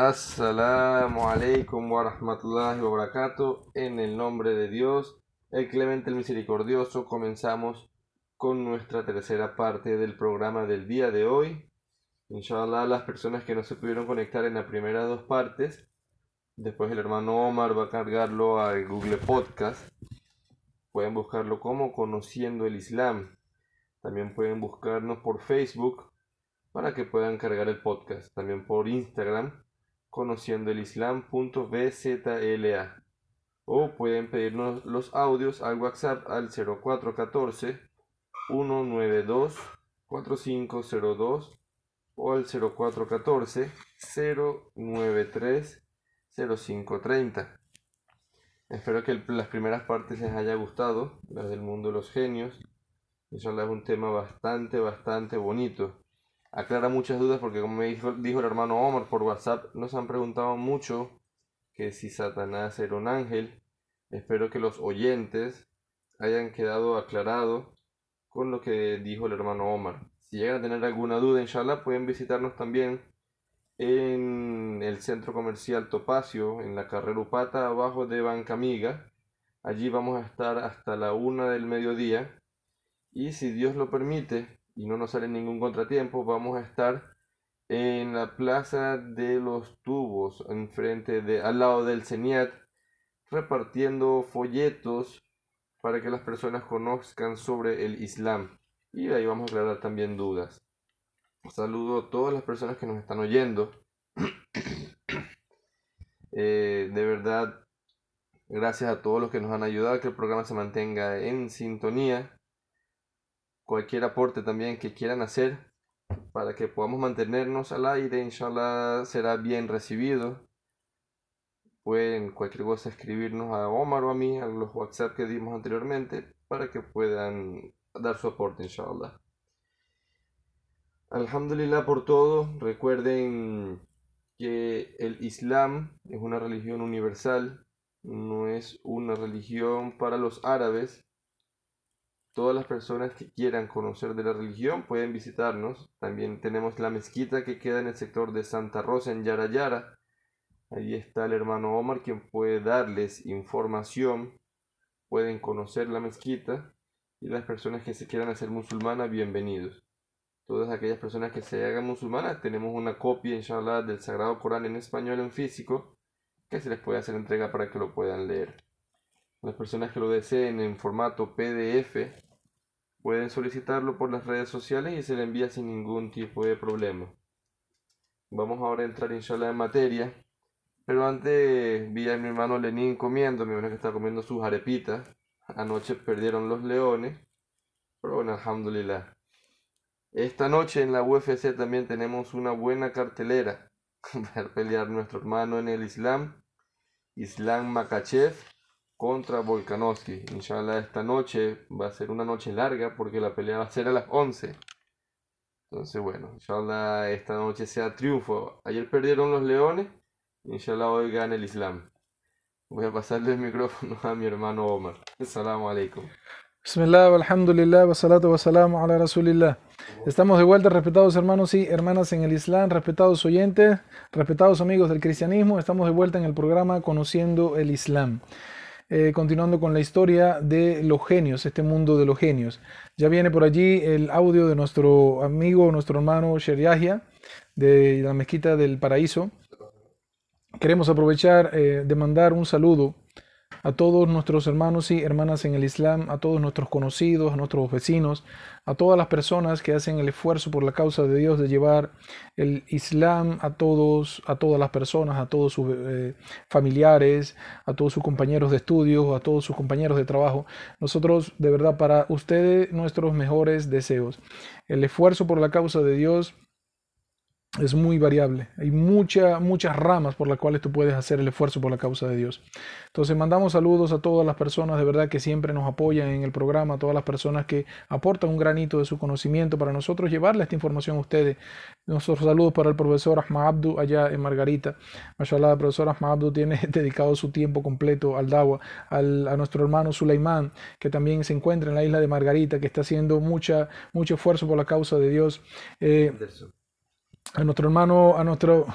Assalamu alaikum wa rahmatullahi wa barakatuh. En el nombre de Dios, el clemente, el misericordioso, comenzamos con nuestra tercera parte del programa del día de hoy. Inshallah, las personas que no se pudieron conectar en las primeras dos partes, después el hermano Omar va a cargarlo al Google Podcast. Pueden buscarlo como Conociendo el Islam. También pueden buscarnos por Facebook para que puedan cargar el podcast. También por Instagram, conociendo el islam.bzla. O pueden pedirnos los audios al WhatsApp al 0414 192 4502 o al 0414 093 0530. Espero que las primeras partes les haya gustado, las del mundo de los genios. Eso es un tema bastante, bastante bonito aclara muchas dudas porque como me dijo, dijo el hermano Omar por WhatsApp, nos han preguntado mucho que si Satanás era un ángel. Espero que los oyentes hayan quedado aclarados con lo que dijo el hermano Omar. Si llegan a tener alguna duda, inshallah, pueden visitarnos también en el centro comercial Topacio, en la carrera Upata, abajo de Banca Amiga. Allí vamos a estar hasta la una del mediodía. Y si Dios lo permite, y no nos sale ningún contratiempo, vamos a estar en la plaza de los tubos, enfrente de, al lado del CENIAT, repartiendo folletos para que las personas conozcan sobre el Islam. Y ahí vamos a aclarar también dudas. Saludo a todas las personas que nos están oyendo. Eh, de verdad, gracias a todos los que nos han ayudado a que el programa se mantenga en sintonía cualquier aporte también que quieran hacer para que podamos mantenernos al aire, inshallah será bien recibido. Pueden cualquier cosa escribirnos a Omar o a mí, a los WhatsApp que dimos anteriormente, para que puedan dar su aporte, inshallah. Alhamdulillah por todo. Recuerden que el Islam es una religión universal, no es una religión para los árabes, Todas las personas que quieran conocer de la religión pueden visitarnos. También tenemos la mezquita que queda en el sector de Santa Rosa en Yara Yara. Ahí está el hermano Omar quien puede darles información. Pueden conocer la mezquita y las personas que se quieran hacer musulmanas, bienvenidos. Todas aquellas personas que se hagan musulmanas, tenemos una copia, inshallah, del Sagrado Corán en español en físico que se les puede hacer entrega para que lo puedan leer. Las personas que lo deseen en formato PDF pueden solicitarlo por las redes sociales y se le envía sin ningún tipo de problema. Vamos ahora a entrar inshallah en materia. Pero antes vi a mi hermano Lenín comiendo, mi hermano que está comiendo sus arepitas. Anoche perdieron los leones. Pero bueno, alhamdulillah. Esta noche en la UFC también tenemos una buena cartelera. Para pelear nuestro hermano en el Islam, Islam Makachev contra Volkanovski. Inshallah esta noche va a ser una noche larga porque la pelea va a ser a las 11. Entonces bueno, inshallah esta noche sea triunfo. Ayer perdieron los leones, inshallah hoy gana el Islam. Voy a pasarle el micrófono a mi hermano Omar. Assalamu alaikum. Bismillah, alhamdulillah, wa salatu wa salamu ala rasulillah. Estamos de vuelta, respetados hermanos y hermanas en el Islam, respetados oyentes, respetados amigos del cristianismo. Estamos de vuelta en el programa Conociendo el Islam. Eh, continuando con la historia de los genios, este mundo de los genios. Ya viene por allí el audio de nuestro amigo, nuestro hermano Sheriahia, de la Mezquita del Paraíso. Queremos aprovechar eh, de mandar un saludo a todos nuestros hermanos y hermanas en el Islam, a todos nuestros conocidos, a nuestros vecinos, a todas las personas que hacen el esfuerzo por la causa de Dios de llevar el Islam a todos, a todas las personas, a todos sus eh, familiares, a todos sus compañeros de estudio, a todos sus compañeros de trabajo. Nosotros, de verdad, para ustedes, nuestros mejores deseos. El esfuerzo por la causa de Dios es muy variable. Hay muchas ramas por las cuales tú puedes hacer el esfuerzo por la causa de Dios. Entonces mandamos saludos a todas las personas de verdad que siempre nos apoyan en el programa, a todas las personas que aportan un granito de su conocimiento para nosotros llevarle esta información a ustedes. Nuestros saludos para el profesor Ahmad Abdu allá en Margarita. Mashallah, el profesor Ahmad Abdu tiene dedicado su tiempo completo al Dawa, al, a nuestro hermano Sulaimán, que también se encuentra en la isla de Margarita, que está haciendo mucha, mucho esfuerzo por la causa de Dios. Eh, a nuestro hermano, a nuestro,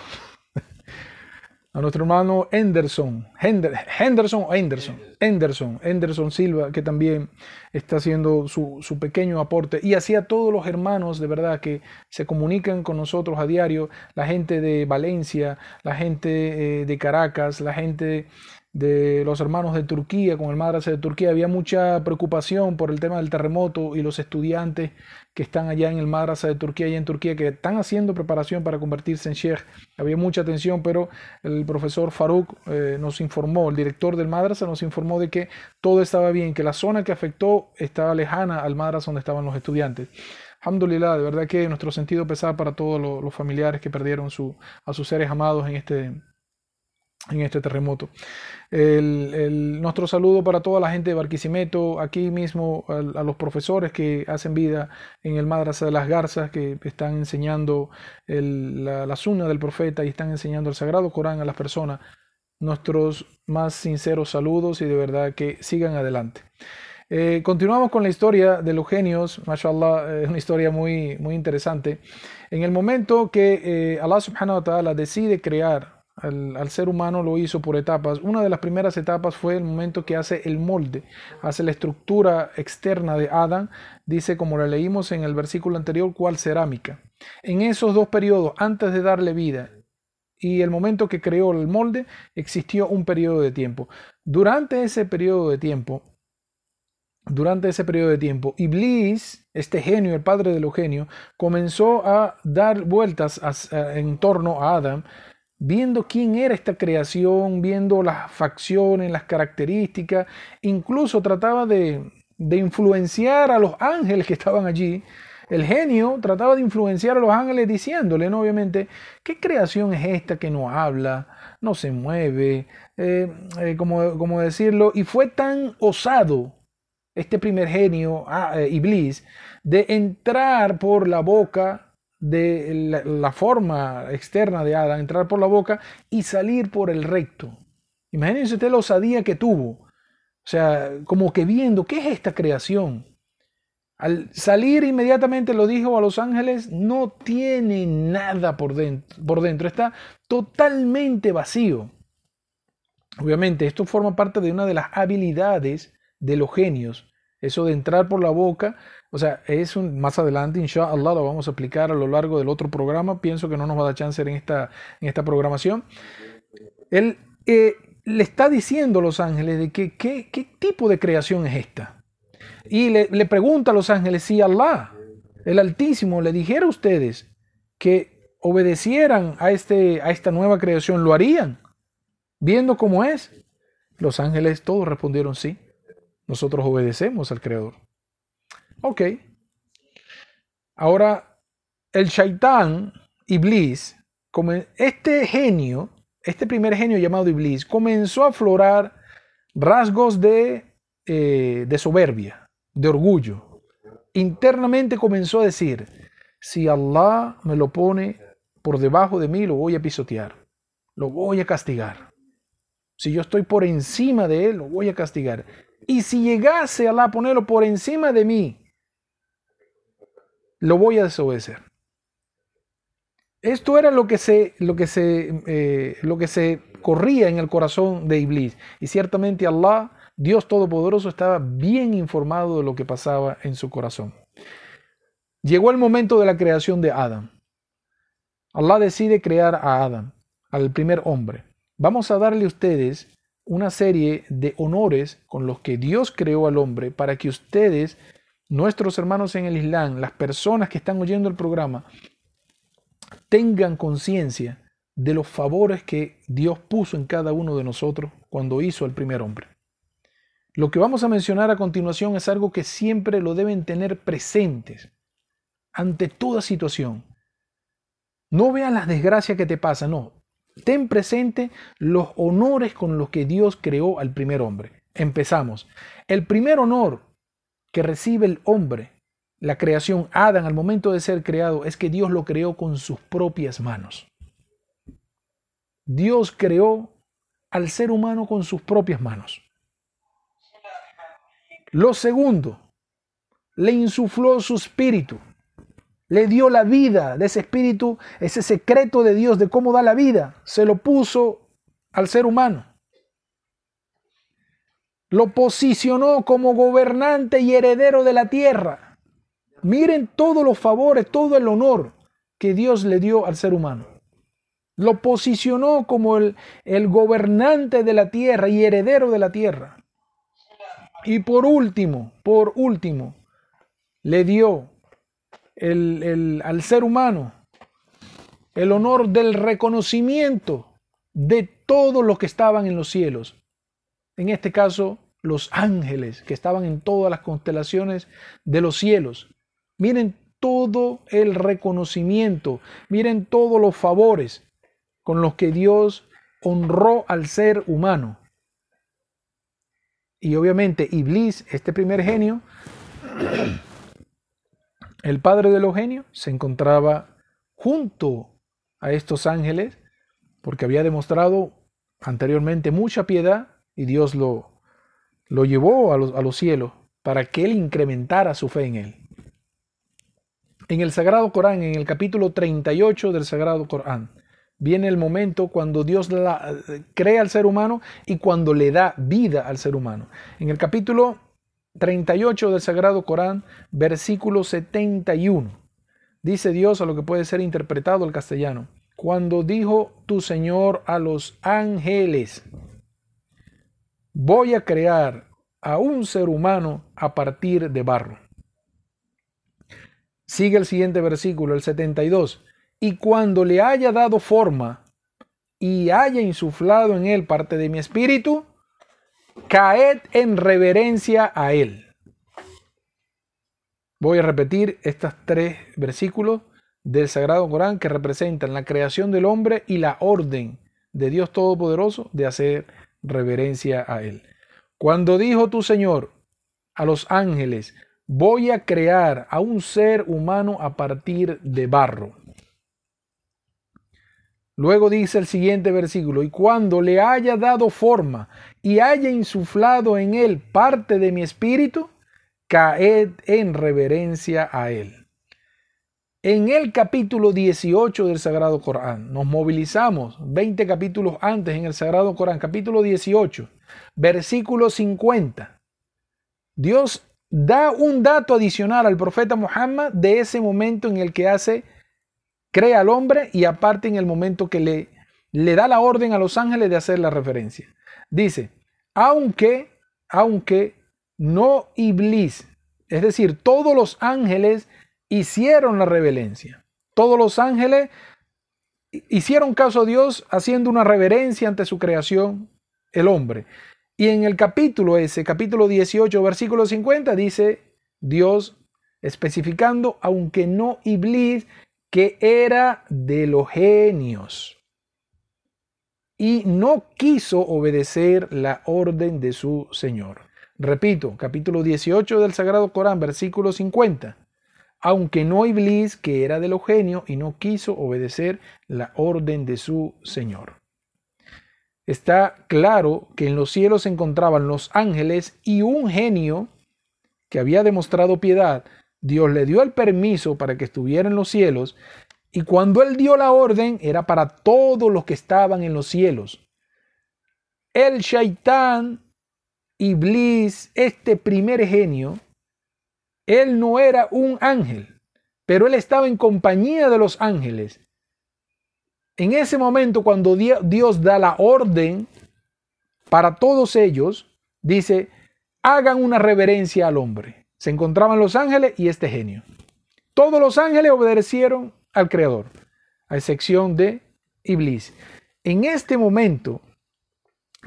a nuestro hermano Henderson, Henderson o Henderson, Henderson, Henderson Silva, que también está haciendo su, pequeño aporte, y así a todos los hermanos de verdad que se comunican con nosotros a diario, la gente de Valencia, la gente eh, de Caracas, la gente de los hermanos de Turquía, con el madrasa de Turquía, había mucha preocupación por el tema del terremoto y los estudiantes que están allá en el madrasa de Turquía y en Turquía que están haciendo preparación para convertirse en sheikh. Había mucha atención, pero el profesor Farouk eh, nos informó, el director del madrasa nos informó de que todo estaba bien, que la zona que afectó estaba lejana al madrasa donde estaban los estudiantes. Alhamdulillah, de verdad que nuestro sentido pesaba para todos los, familiares que perdieron a sus seres amados en este, en este terremoto. El, nuestro saludo para toda la gente de Barquisimeto, aquí mismo a, los profesores que hacen vida en el Madrasa de las Garzas, que están enseñando la, la suna del profeta y están enseñando el Sagrado Corán a las personas. Nuestros más sinceros saludos y de verdad que sigan adelante. Eh, continuamos con la historia de los genios, mashallah, es una historia muy, muy interesante. En el momento que eh, Allah subhanahu wa ta'ala decide crear al, ser humano lo hizo por etapas. Una de las primeras etapas fue el momento que hace el molde, hace la estructura externa de Adán, dice como lo leímos en el versículo anterior, cual cerámica. En esos dos periodos, antes de darle vida y el momento que creó el molde, existió un periodo de tiempo. Durante ese periodo de tiempo, durante ese de tiempo, Iblis, este genio, el padre de los genios, comenzó a dar vueltas en torno a Adán viendo quién era esta creación, viendo las facciones, las características, incluso trataba de, influenciar a los ángeles que estaban allí. El genio trataba de influenciar a los ángeles diciéndole, ¿no? obviamente, ¿qué creación es esta que no habla, no se mueve? Eh, eh, como, como, decirlo, y fue tan osado este primer genio, ah, eh, Iblis, de entrar por la boca de la, forma externa de Adán, entrar por la boca y salir por el recto. Imagínense usted la osadía que tuvo. O sea, como que viendo, ¿qué es esta creación? Al salir inmediatamente lo dijo a los ángeles, no tiene nada por dentro, por dentro, está totalmente vacío. Obviamente, esto forma parte de una de las habilidades de los genios, eso de entrar por la boca o sea, es un, más adelante, inshallah, lo vamos a explicar a lo largo del otro programa. Pienso que no nos va a dar chance en esta, en esta programación. Él eh, le está diciendo a los ángeles de qué tipo de creación es esta. Y le, le pregunta a los ángeles si Allah, el Altísimo, le dijera a ustedes que obedecieran a, este, a esta nueva creación, ¿lo harían? Viendo cómo es. Los ángeles todos respondieron sí. Nosotros obedecemos al Creador. Ok. Ahora, el Shaitán, Iblis, como este genio, este primer genio llamado Iblis, comenzó a aflorar rasgos de, eh, de soberbia, de orgullo. Internamente comenzó a decir, si Allah me lo pone por debajo de mí, lo voy a pisotear, lo voy a castigar. Si yo estoy por encima de él, lo voy a castigar. Y si llegase Allah a ponerlo por encima de mí, lo voy a desobedecer. Esto era lo que se, lo que se, eh, lo que se corría en el corazón de Iblis. Y ciertamente Allah, Dios Todopoderoso, estaba bien informado de lo que pasaba en su corazón. Llegó el momento de la creación de Adán. Allah decide crear a Adán, al primer hombre. Vamos a darle a ustedes una serie de honores con los que Dios creó al hombre para que ustedes nuestros hermanos en el Islam, las personas que están oyendo el programa, tengan conciencia de los favores que Dios puso en cada uno de nosotros cuando hizo al primer hombre. Lo que vamos a mencionar a continuación es algo que siempre lo deben tener presentes ante toda situación. No vean las desgracias que te pasan, no. Ten presente los honores con los que Dios creó al primer hombre. Empezamos. El primer honor que recibe el hombre, la creación, Adán, al momento de ser creado, es que Dios lo creó con sus propias manos. Dios creó al ser humano con sus propias manos. Lo segundo, le insufló su espíritu. Le dio la vida de ese espíritu, ese secreto de Dios de cómo da la vida. Se lo puso al ser humano. Lo posicionó como gobernante y heredero de la tierra. Miren todos los favores, todo el honor que Dios le dio al ser humano. Lo posicionó como el, el gobernante de la tierra y heredero de la tierra. Y por último, por último, le dio el, al ser humano el honor del reconocimiento de todos los que estaban en los cielos. En este caso, los ángeles que estaban en todas las constelaciones de los cielos. Miren todo el reconocimiento, miren todos los favores con los que Dios honró al ser humano. Y obviamente Iblis, este primer genio, el padre de los genios, se encontraba junto a estos ángeles porque había demostrado anteriormente mucha piedad y Dios lo, lo llevó a los, cielos para que él incrementara su fe en él. En el Sagrado Corán, en el capítulo 38 del Sagrado Corán, viene el momento cuando Dios la, crea al ser humano y cuando le da vida al ser humano. En el capítulo 38 del Sagrado Corán, versículo 71, dice Dios a lo que puede ser interpretado al castellano, cuando dijo tu Señor a los ángeles, voy a crear a un ser humano a partir de barro. Sigue el siguiente versículo, el 72 y cuando le haya dado forma y haya insuflado en él parte de mi espíritu, caed en reverencia a él. Voy a repetir estos tres versículos del Sagrado Corán que representan la creación del hombre y la orden de Dios Todopoderoso de hacer reverencia a Él. Cuando dijo tu Señor a los ángeles, voy a crear a un ser humano a partir de barro. Luego dice el siguiente versículo, y cuando le haya dado forma y haya insuflado en él parte de mi espíritu, caed en reverencia a él. En el capítulo 18 del Sagrado Corán, nos movilizamos 20 capítulos antes en el Sagrado Corán, capítulo 18, versículo 50. Dios da un dato adicional al profeta Muhammad de ese momento en el que hace crea al hombre y aparte en el momento que le, le da la orden a los ángeles de hacer la referencia. Dice, aunque, aunque no Iblis, es decir, todos los ángeles hicieron la reverencia. Todos los ángeles hicieron caso a Dios haciendo una reverencia ante su creación, el hombre. Y en el capítulo ese, capítulo 18, versículo 50, dice Dios especificando, aunque no Iblis que era de los genios y no quiso obedecer la orden de su Señor. Repito, capítulo 18 del Sagrado Corán, versículo 50. Aunque no Iblis, que era de los genios y no quiso obedecer la orden de su Señor. Está claro que en los cielos se encontraban los ángeles y un genio que había demostrado piedad, Dios le dio el permiso para que estuviera en los cielos y cuando él dio la orden era para todos los que estaban en los cielos. El Shaitán, Iblis, este primer genio, él no era un ángel, pero él estaba en compañía de los ángeles. En ese momento, cuando Dios da la orden para todos ellos, dice, hagan una reverencia al hombre. Se encontraban los ángeles y este genio. Todos los ángeles obedecieron al Creador, a excepción de Iblis. En este momento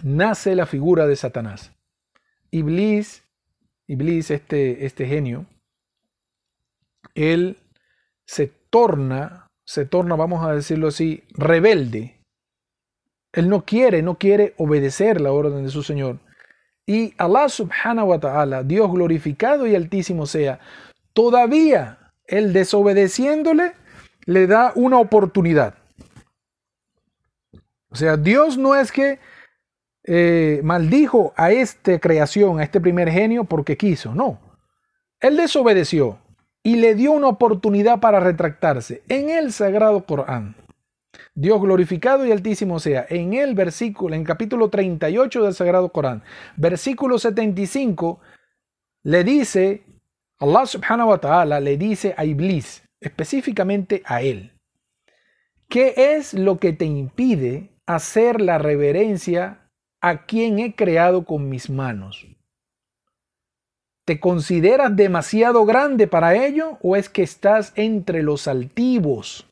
nace la figura de Satanás. Iblis, Iblis, este, este genio, él se torna, se torna, vamos a decirlo así, rebelde. Él no quiere, no quiere obedecer la orden de su Señor. Y Allah subhanahu wa ta'ala, Dios glorificado y altísimo sea, todavía el desobedeciéndole le da una oportunidad. O sea, Dios no es que eh, maldijo a esta creación, a este primer genio, porque quiso, no. Él desobedeció y le dio una oportunidad para retractarse. En el Sagrado Corán, Dios glorificado y altísimo sea. En el versículo, en capítulo 38 del Sagrado Corán, versículo 75, le dice, Allah subhanahu wa ta'ala le dice a Iblis, específicamente a él, ¿qué es lo que te impide hacer la reverencia a quien he creado con mis manos? ¿Te consideras demasiado grande para ello o es que estás entre los altivos?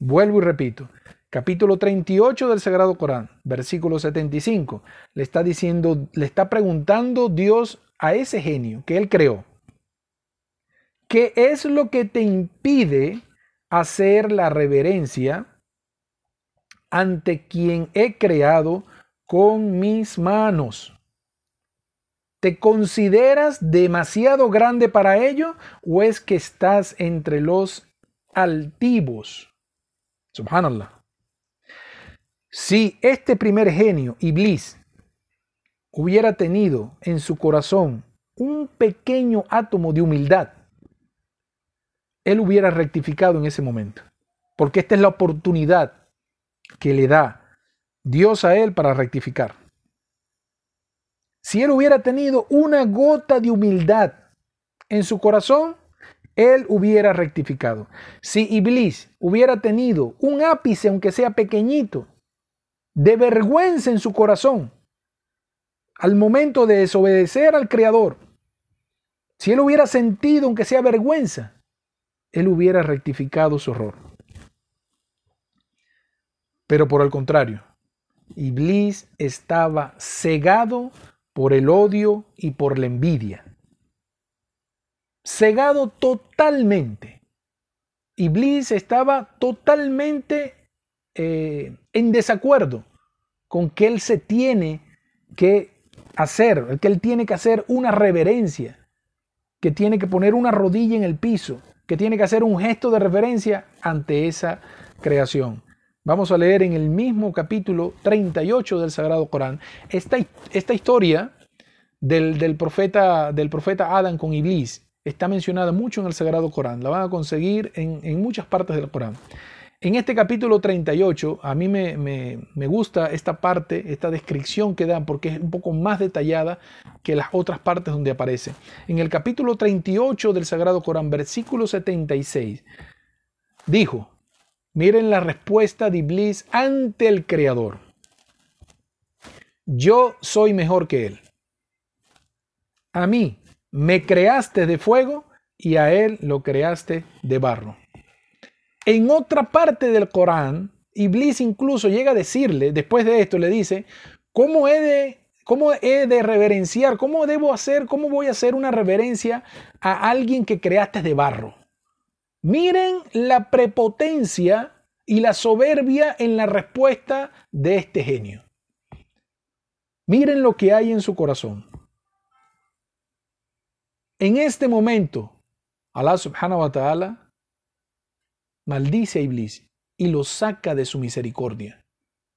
Vuelvo y repito, capítulo 38 del Sagrado Corán, versículo 75, le está diciendo, le está preguntando Dios a ese genio que él creó, ¿qué es lo que te impide hacer la reverencia ante quien he creado con mis manos? ¿Te consideras demasiado grande para ello o es que estás entre los altivos? Subhanallah. Si este primer genio, Iblis, hubiera tenido en su corazón un pequeño átomo de humildad, él hubiera rectificado en ese momento. Porque esta es la oportunidad que le da Dios a él para rectificar. Si él hubiera tenido una gota de humildad en su corazón, él hubiera rectificado. Si Iblis hubiera tenido un ápice, aunque sea pequeñito, de vergüenza en su corazón, al momento de desobedecer al Creador, si él hubiera sentido, aunque sea vergüenza, él hubiera rectificado su error. Pero por el contrario, Iblis estaba cegado por el odio y por la envidia. Cegado totalmente. Iblis estaba totalmente eh, en desacuerdo con que él se tiene que hacer, que él tiene que hacer una reverencia, que tiene que poner una rodilla en el piso, que tiene que hacer un gesto de reverencia ante esa creación. Vamos a leer en el mismo capítulo 38 del Sagrado Corán esta, esta historia del, profeta, del profeta Adán con Iblis. Está mencionada mucho en el Sagrado Corán. La van a conseguir en, muchas partes del Corán. En este capítulo 38, a mí me, me, gusta esta parte, esta descripción que dan, porque es un poco más detallada que las otras partes donde aparece. En el capítulo 38 del Sagrado Corán, versículo 76, dijo, Miren la respuesta de Iblis ante el Creador. Yo soy mejor que él. A mí me creaste de fuego y a él lo creaste de barro. En otra parte del Corán, Iblis incluso llega a decirle, después de esto, le dice, ¿cómo he de, cómo he de reverenciar? ¿Cómo debo hacer? ¿Cómo voy a hacer una reverencia a alguien que creaste de barro? Miren la prepotencia y la soberbia en la respuesta de este genio. Miren lo que hay en su corazón. En este momento, Allah subhanahu wa ta'ala maldice a Iblis y lo saca de su misericordia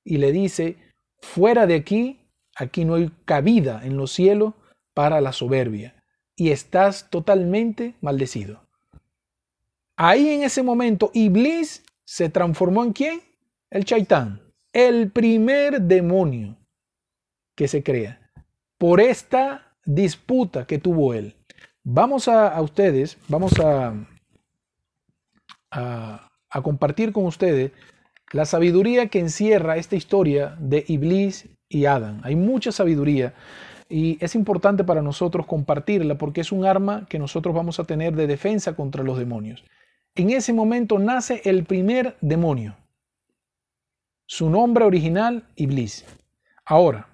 y le dice, fuera de aquí, aquí no hay cabida en los cielos para la soberbia y estás totalmente maldecido. Ahí en ese momento, Iblis se transformó en quién? El chaitán, el primer demonio que se crea por esta disputa que tuvo él. Vamos a, ustedes, vamos a, a, compartir con ustedes la sabiduría que encierra esta historia de Iblis y Adán. Hay mucha sabiduría y es importante para nosotros compartirla porque es un arma que nosotros vamos a tener de defensa contra los demonios. En ese momento nace el primer demonio. Su nombre original, Iblis. Ahora,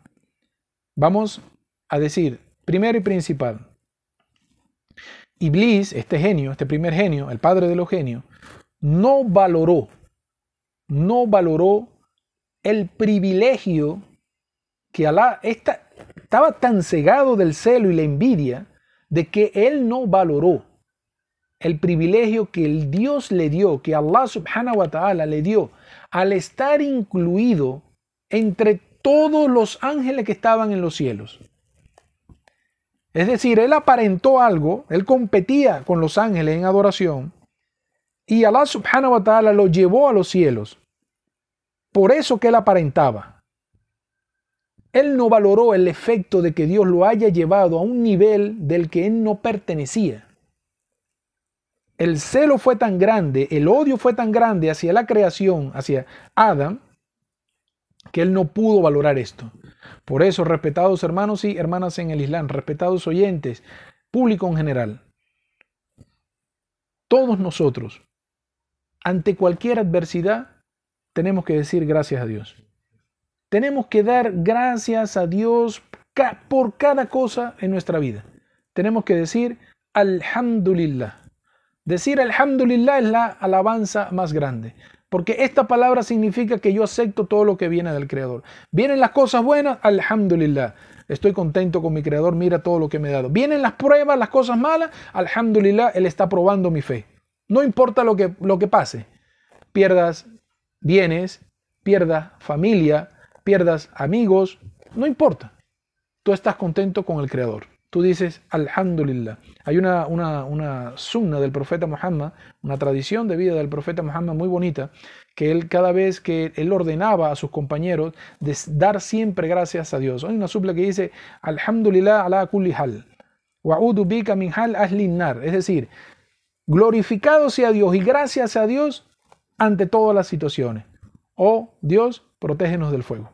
vamos a decir, primero y principal, Iblis, este genio, este primer genio, el padre de los genios, no valoró, no valoró el privilegio que Alá estaba tan cegado del celo y la envidia de que él no valoró el privilegio que el Dios le dio, que Allah subhanahu wa ta'ala le dio, al estar incluido entre todos los ángeles que estaban en los cielos. Es decir, él aparentó algo, él competía con los ángeles en adoración, y Allah subhanahu wa ta'ala lo llevó a los cielos. Por eso que él aparentaba. Él no valoró el efecto de que Dios lo haya llevado a un nivel del que él no pertenecía. El celo fue tan grande, el odio fue tan grande hacia la creación, hacia Adam, que él no pudo valorar esto. Por eso, respetados hermanos y hermanas en el Islam, respetados oyentes, público en general, todos nosotros, ante cualquier adversidad, tenemos que decir gracias a Dios. Tenemos que dar gracias a Dios por cada cosa en nuestra vida. Tenemos que decir Alhamdulillah. Decir Alhamdulillah es la alabanza más grande. Porque esta palabra significa que yo acepto todo lo que viene del Creador. Vienen las cosas buenas, Alhamdulillah. Estoy contento con mi Creador, mira todo lo que me ha dado. Vienen las pruebas, las cosas malas, Alhamdulillah, Él está probando mi fe. No importa lo que, lo que pase. Pierdas bienes, pierdas familia, pierdas amigos, no importa. Tú estás contento con el Creador. Tú dices, Alhamdulillah. Hay una, una, una sunna del profeta Muhammad, una tradición de vida del profeta Muhammad muy bonita, que él cada vez que él ordenaba a sus compañeros de dar siempre gracias a Dios. Hay una supla que dice, Alhamdulillah ala kulli hal. Wa'udu bika min Es decir, glorificado sea Dios y gracias a Dios ante todas las situaciones. Oh Dios, protégenos del fuego.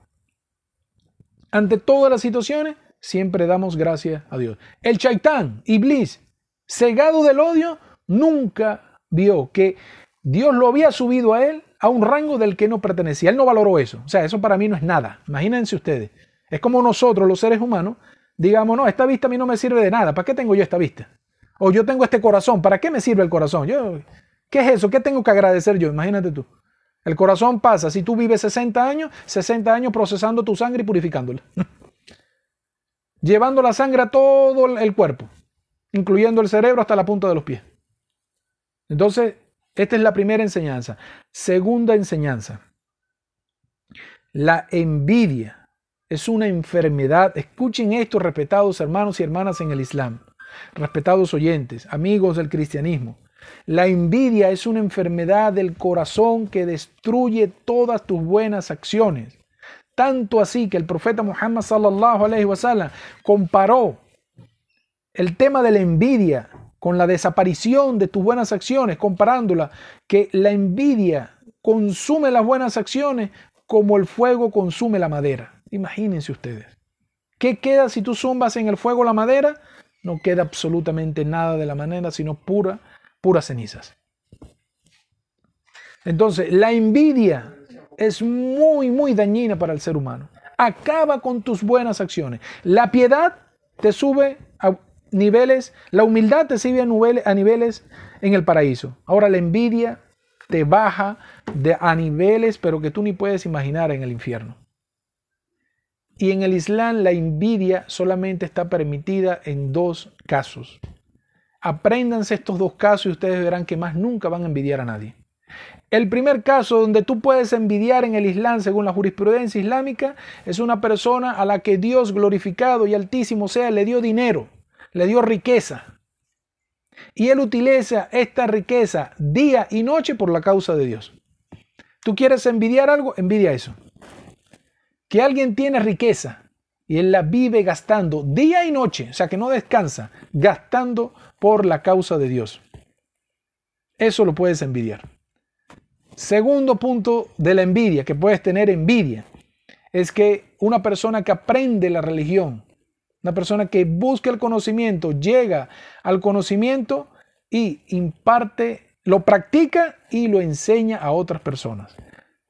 Ante todas las situaciones, siempre damos gracias a Dios. El Chaitán, Iblis, cegado del odio, nunca vio que Dios lo había subido a él a un rango del que no pertenecía. Él no valoró eso. O sea, eso para mí no es nada. Imagínense ustedes. Es como nosotros, los seres humanos, digamos, no, esta vista a mí no me sirve de nada. ¿Para qué tengo yo esta vista? O yo tengo este corazón. ¿Para qué me sirve el corazón? Yo, ¿Qué es eso? ¿Qué tengo que agradecer yo? Imagínate tú. El corazón pasa, si tú vives 60 años, 60 años procesando tu sangre y purificándola. Llevando la sangre a todo el cuerpo, incluyendo el cerebro hasta la punta de los pies. Entonces, esta es la primera enseñanza. Segunda enseñanza. La envidia es una enfermedad. Escuchen esto, respetados hermanos y hermanas en el Islam, respetados oyentes, amigos del cristianismo. La envidia es una enfermedad del corazón que destruye todas tus buenas acciones. Tanto así que el profeta Muhammad sallallahu alaihi wasallam comparó el tema de la envidia con la desaparición de tus buenas acciones, comparándola que la envidia consume las buenas acciones como el fuego consume la madera. Imagínense ustedes. ¿Qué queda si tú zumbas en el fuego la madera? No queda absolutamente nada de la madera, sino pura puras cenizas. Entonces, la envidia es muy, muy dañina para el ser humano. Acaba con tus buenas acciones. La piedad te sube a niveles, la humildad te sube a niveles, a niveles en el paraíso. Ahora la envidia te baja de, a niveles, pero que tú ni puedes imaginar en el infierno. Y en el Islam la envidia solamente está permitida en dos casos. Apréndanse estos dos casos y ustedes verán que más nunca van a envidiar a nadie. El primer caso donde tú puedes envidiar en el Islam, según la jurisprudencia islámica, es una persona a la que Dios glorificado y altísimo sea le dio dinero, le dio riqueza. Y él utiliza esta riqueza día y noche por la causa de Dios. ¿Tú quieres envidiar algo? Envidia eso. Que alguien tiene riqueza y él la vive gastando día y noche, o sea que no descansa, gastando por la causa de Dios. Eso lo puedes envidiar. Segundo punto de la envidia, que puedes tener envidia, es que una persona que aprende la religión, una persona que busca el conocimiento, llega al conocimiento y imparte, lo practica y lo enseña a otras personas.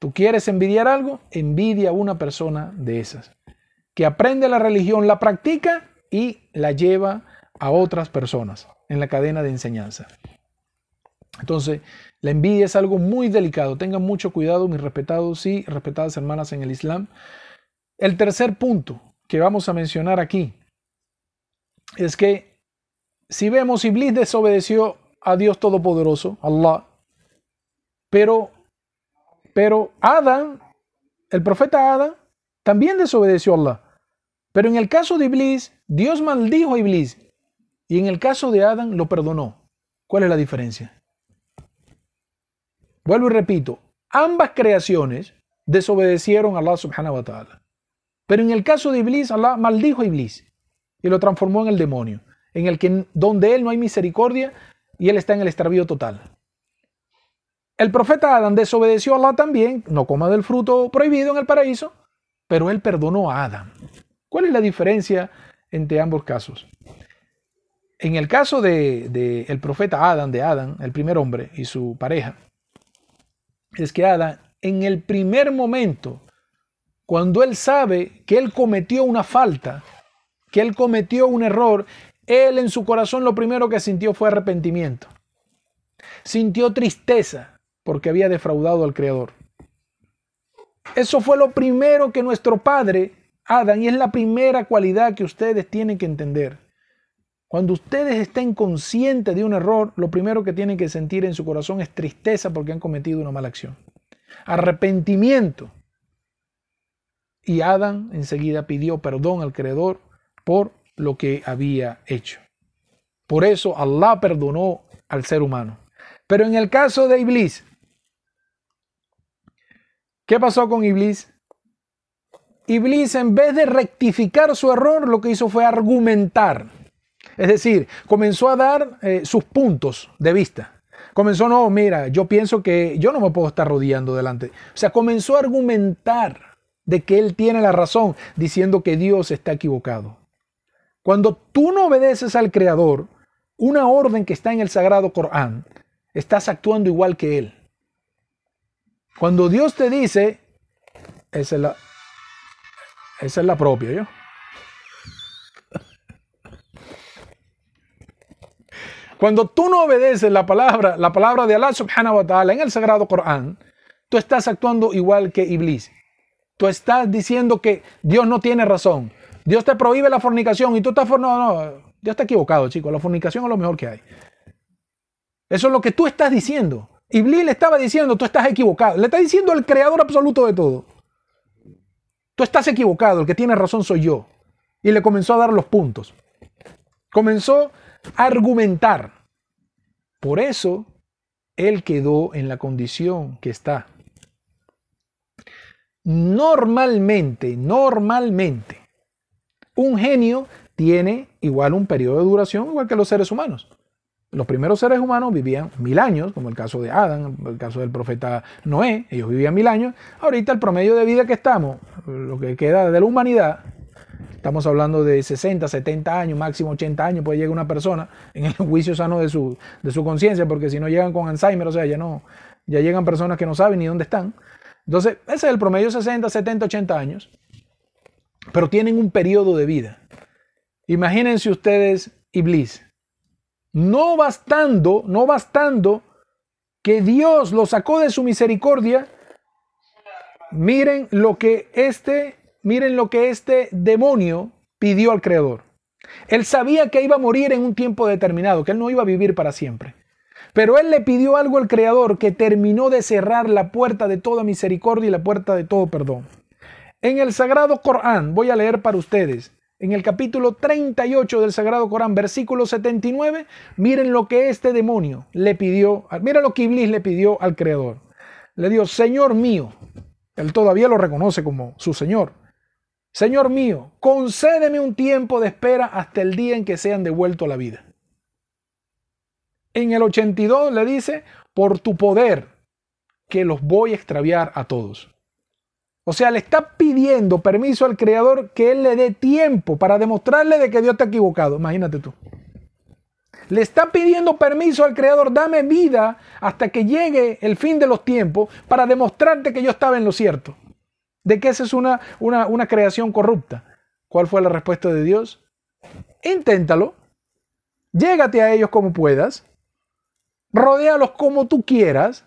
¿Tú quieres envidiar algo? Envidia a una persona de esas, que aprende la religión, la practica y la lleva a otras personas en la cadena de enseñanza. Entonces, la envidia es algo muy delicado. Tengan mucho cuidado, mis respetados y respetadas hermanas en el Islam. El tercer punto que vamos a mencionar aquí es que si vemos, Iblis desobedeció a Dios Todopoderoso, Allah, pero, pero Adán, el profeta Adán, también desobedeció a Allah. Pero en el caso de Iblis, Dios maldijo a Iblis y en el caso de Adán lo perdonó. ¿Cuál es la diferencia? Vuelvo y repito, ambas creaciones desobedecieron a Allah subhanahu wa ta'ala. Pero en el caso de Iblis, Allah maldijo a Iblis y lo transformó en el demonio, en el que donde él no hay misericordia y él está en el extravío total. El profeta Adán desobedeció a Allah también, no coma del fruto prohibido en el paraíso, pero él perdonó a Adán. ¿Cuál es la diferencia entre ambos casos? En el caso del de, el profeta Adán, de Adán, el primer hombre y su pareja, es que Adán, en el primer momento, cuando él sabe que él cometió una falta, que él cometió un error, él en su corazón lo primero que sintió fue arrepentimiento. Sintió tristeza porque había defraudado al Creador. Eso fue lo primero que nuestro Padre, Adán, y es la primera cualidad que ustedes tienen que entender. Cuando ustedes estén conscientes de un error, lo primero que tienen que sentir en su corazón es tristeza porque han cometido una mala acción. Arrepentimiento. Y Adán enseguida pidió perdón al Creador por lo que había hecho. Por eso Allah perdonó al ser humano. Pero en el caso de Iblis, ¿qué pasó con Iblis? Iblis en vez de rectificar su error, lo que hizo fue argumentar. Es decir, comenzó a dar eh, sus puntos de vista. Comenzó, no, mira, yo pienso que yo no me puedo estar rodeando delante. O sea, comenzó a argumentar de que él tiene la razón, diciendo que Dios está equivocado. Cuando tú no obedeces al Creador, una orden que está en el Sagrado Corán, estás actuando igual que Él. Cuando Dios te dice, esa es la, esa es la propia, ¿yo? Cuando tú no obedeces la palabra, la palabra de Allah subhanahu wa ta'ala en el sagrado Corán, tú estás actuando igual que Iblis. Tú estás diciendo que Dios no tiene razón. Dios te prohíbe la fornicación y tú estás... No, no, Dios está equivocado, chicos. La fornicación es lo mejor que hay. Eso es lo que tú estás diciendo. Iblis le estaba diciendo, tú estás equivocado. Le está diciendo el creador absoluto de todo. Tú estás equivocado, el que tiene razón soy yo. Y le comenzó a dar los puntos. Comenzó argumentar. Por eso él quedó en la condición que está. Normalmente, normalmente, un genio tiene igual un periodo de duración igual que los seres humanos. Los primeros seres humanos vivían mil años, como el caso de Adán, el caso del profeta Noé, ellos vivían mil años. Ahorita el promedio de vida que estamos, lo que queda de la humanidad, Estamos hablando de 60, 70 años, máximo 80 años, puede llegar una persona en el juicio sano de su, de su conciencia, porque si no llegan con Alzheimer, o sea, ya no, ya llegan personas que no saben ni dónde están. Entonces, ese es el promedio, 60, 70, 80 años, pero tienen un periodo de vida. Imagínense ustedes Iblis. No bastando, no bastando que Dios lo sacó de su misericordia, miren lo que este miren lo que este demonio pidió al Creador. Él sabía que iba a morir en un tiempo determinado, que él no iba a vivir para siempre. Pero él le pidió algo al Creador que terminó de cerrar la puerta de toda misericordia y la puerta de todo perdón. En el Sagrado Corán, voy a leer para ustedes, en el capítulo 38 del Sagrado Corán, versículo 79, miren lo que este demonio le pidió, miren lo que Iblis le pidió al Creador. Le dio, Señor mío, él todavía lo reconoce como su Señor. Señor mío, concédeme un tiempo de espera hasta el día en que sean devuelto la vida. En el 82 le dice, por tu poder, que los voy a extraviar a todos. O sea, le está pidiendo permiso al Creador que Él le dé tiempo para demostrarle de que Dios está equivocado. Imagínate tú. Le está pidiendo permiso al Creador, dame vida hasta que llegue el fin de los tiempos para demostrarte que yo estaba en lo cierto de que esa es una, una, creación corrupta. ¿Cuál fue la respuesta de Dios? Inténtalo, llégate a ellos como puedas, rodéalos como tú quieras,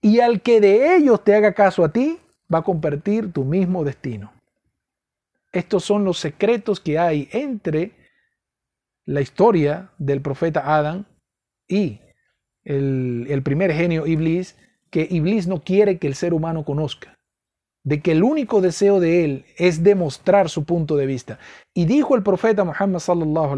y al que de ellos te haga caso a ti, va a compartir tu mismo destino. Estos son los secretos que hay entre la historia del profeta Adán y el, el primer genio Iblis, que Iblis no quiere que el ser humano conozca de que el único deseo de él es demostrar su punto de vista. Y dijo el profeta Muhammad sallallahu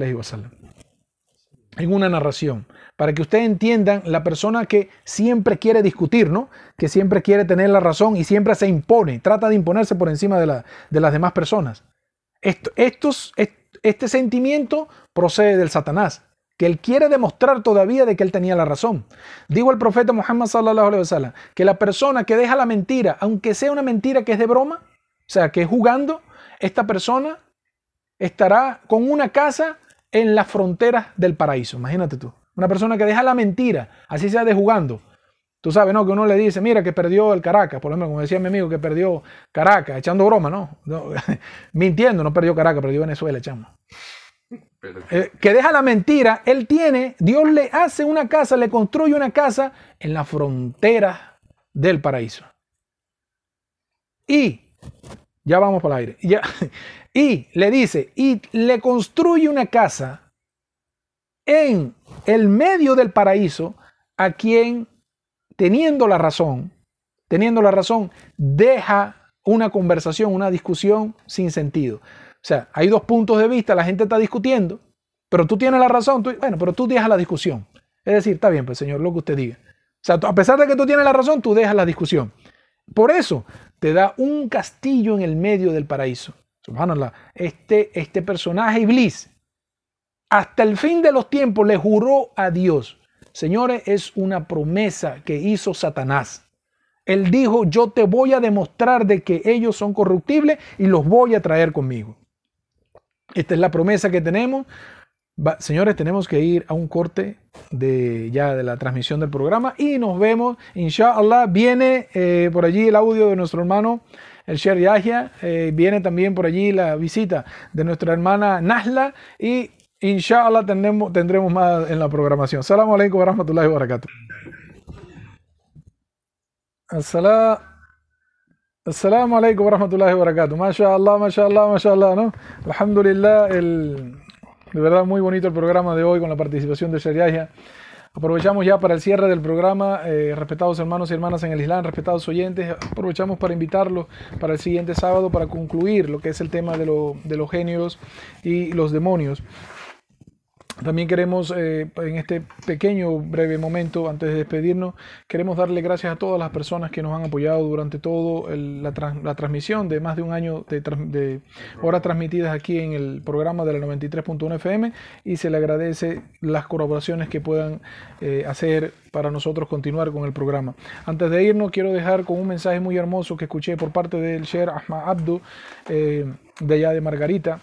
en una narración, para que ustedes entiendan la persona que siempre quiere discutir, ¿no? Que siempre quiere tener la razón y siempre se impone, trata de imponerse por encima de, la, de las demás personas. estos, este sentimiento procede del Satanás, que él quiere demostrar todavía de que él tenía la razón. Digo el profeta Muhammad sallallahu alaihi wasallam que la persona que deja la mentira, aunque sea una mentira que es de broma, o sea, que es jugando, esta persona estará con una casa en las fronteras del paraíso. Imagínate tú. Una persona que deja la mentira, así sea de jugando. Tú sabes, ¿no? Que uno le dice, mira que perdió el Caracas, por ejemplo, como decía mi amigo, que perdió Caracas, echando broma, ¿no? Mintiendo, no perdió Caracas, perdió Venezuela, chamo. Eh, que deja la mentira, él tiene, Dios le hace una casa, le construye una casa en la frontera del paraíso. Y, ya vamos para el aire, ya, y le dice, y le construye una casa en el medio del paraíso a quien, teniendo la razón, teniendo la razón, deja una conversación, una discusión sin sentido. O sea, hay dos puntos de vista, la gente está discutiendo, pero tú tienes la razón, bueno, pero tú dejas la discusión. Es decir, está bien, pues señor, lo que usted diga. O sea, a pesar de que tú tienes la razón, tú dejas la discusión. Por eso te da un castillo en el medio del paraíso. Subhanallah, este, este personaje Iblis, hasta el fin de los tiempos le juró a Dios. Señores, es una promesa que hizo Satanás. Él dijo, yo te voy a demostrar de que ellos son corruptibles y los voy a traer conmigo. Esta es la promesa que tenemos. señores, tenemos que ir a un corte de ya de la transmisión del programa y nos vemos. Inshallah, viene eh, por allí el audio de nuestro hermano el Sher Yahya. Eh, viene también por allí la visita de nuestra hermana Nasla y inshallah tendremos, tendremos más en la programación. Salam alaikum wa rahmatullahi wa barakatuh. Assalamu alaikum wa rahmatullahi wa barakatuh. MashaAllah, MashaAllah, MashaAllah, ¿no? Alhamdulillah, el, de verdad muy bonito el programa de hoy con la participación de Sher Yahya. Aprovechamos ya para el cierre del programa, eh, respetados hermanos y hermanas en el Islam, respetados oyentes, aprovechamos para invitarlos para el siguiente sábado para concluir lo que es el tema de, de los genios y los demonios. También queremos, eh, en este pequeño, breve momento, antes de despedirnos, queremos darle gracias a todas las personas que nos han apoyado durante todo la, transmisión de más de un año de, horas transmitidas aquí en el programa de la 93.1 FM y se le agradece las colaboraciones que puedan eh, hacer para nosotros continuar con el programa. Antes de irnos, quiero dejar con un mensaje muy hermoso que escuché por parte del Sher Ahmad Abdu, eh, de allá de Margarita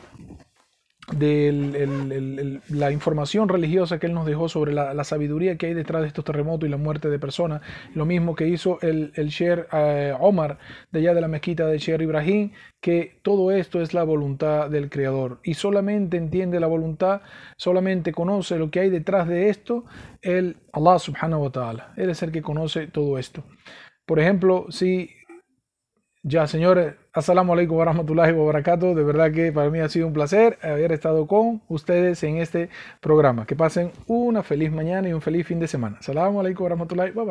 de la información religiosa que él nos dejó sobre la, sabiduría que hay detrás de estos terremotos y la muerte de personas. Lo mismo que hizo el, el Sher eh, Omar de allá de la mezquita de Sher Ibrahim, que todo esto es la voluntad del Creador. Y solamente entiende la voluntad, solamente conoce lo que hay detrás de esto, el Allah subhanahu wa ta'ala. Él es el que conoce todo esto. Por ejemplo, si ya, señores, assalamu alaikum wa rahmatullahi wa barakatuh. De verdad que para mí ha sido un placer haber estado con ustedes en este programa. Que pasen una feliz mañana y un feliz fin de semana. Assalamu alaikum wa rahmatullahi wa.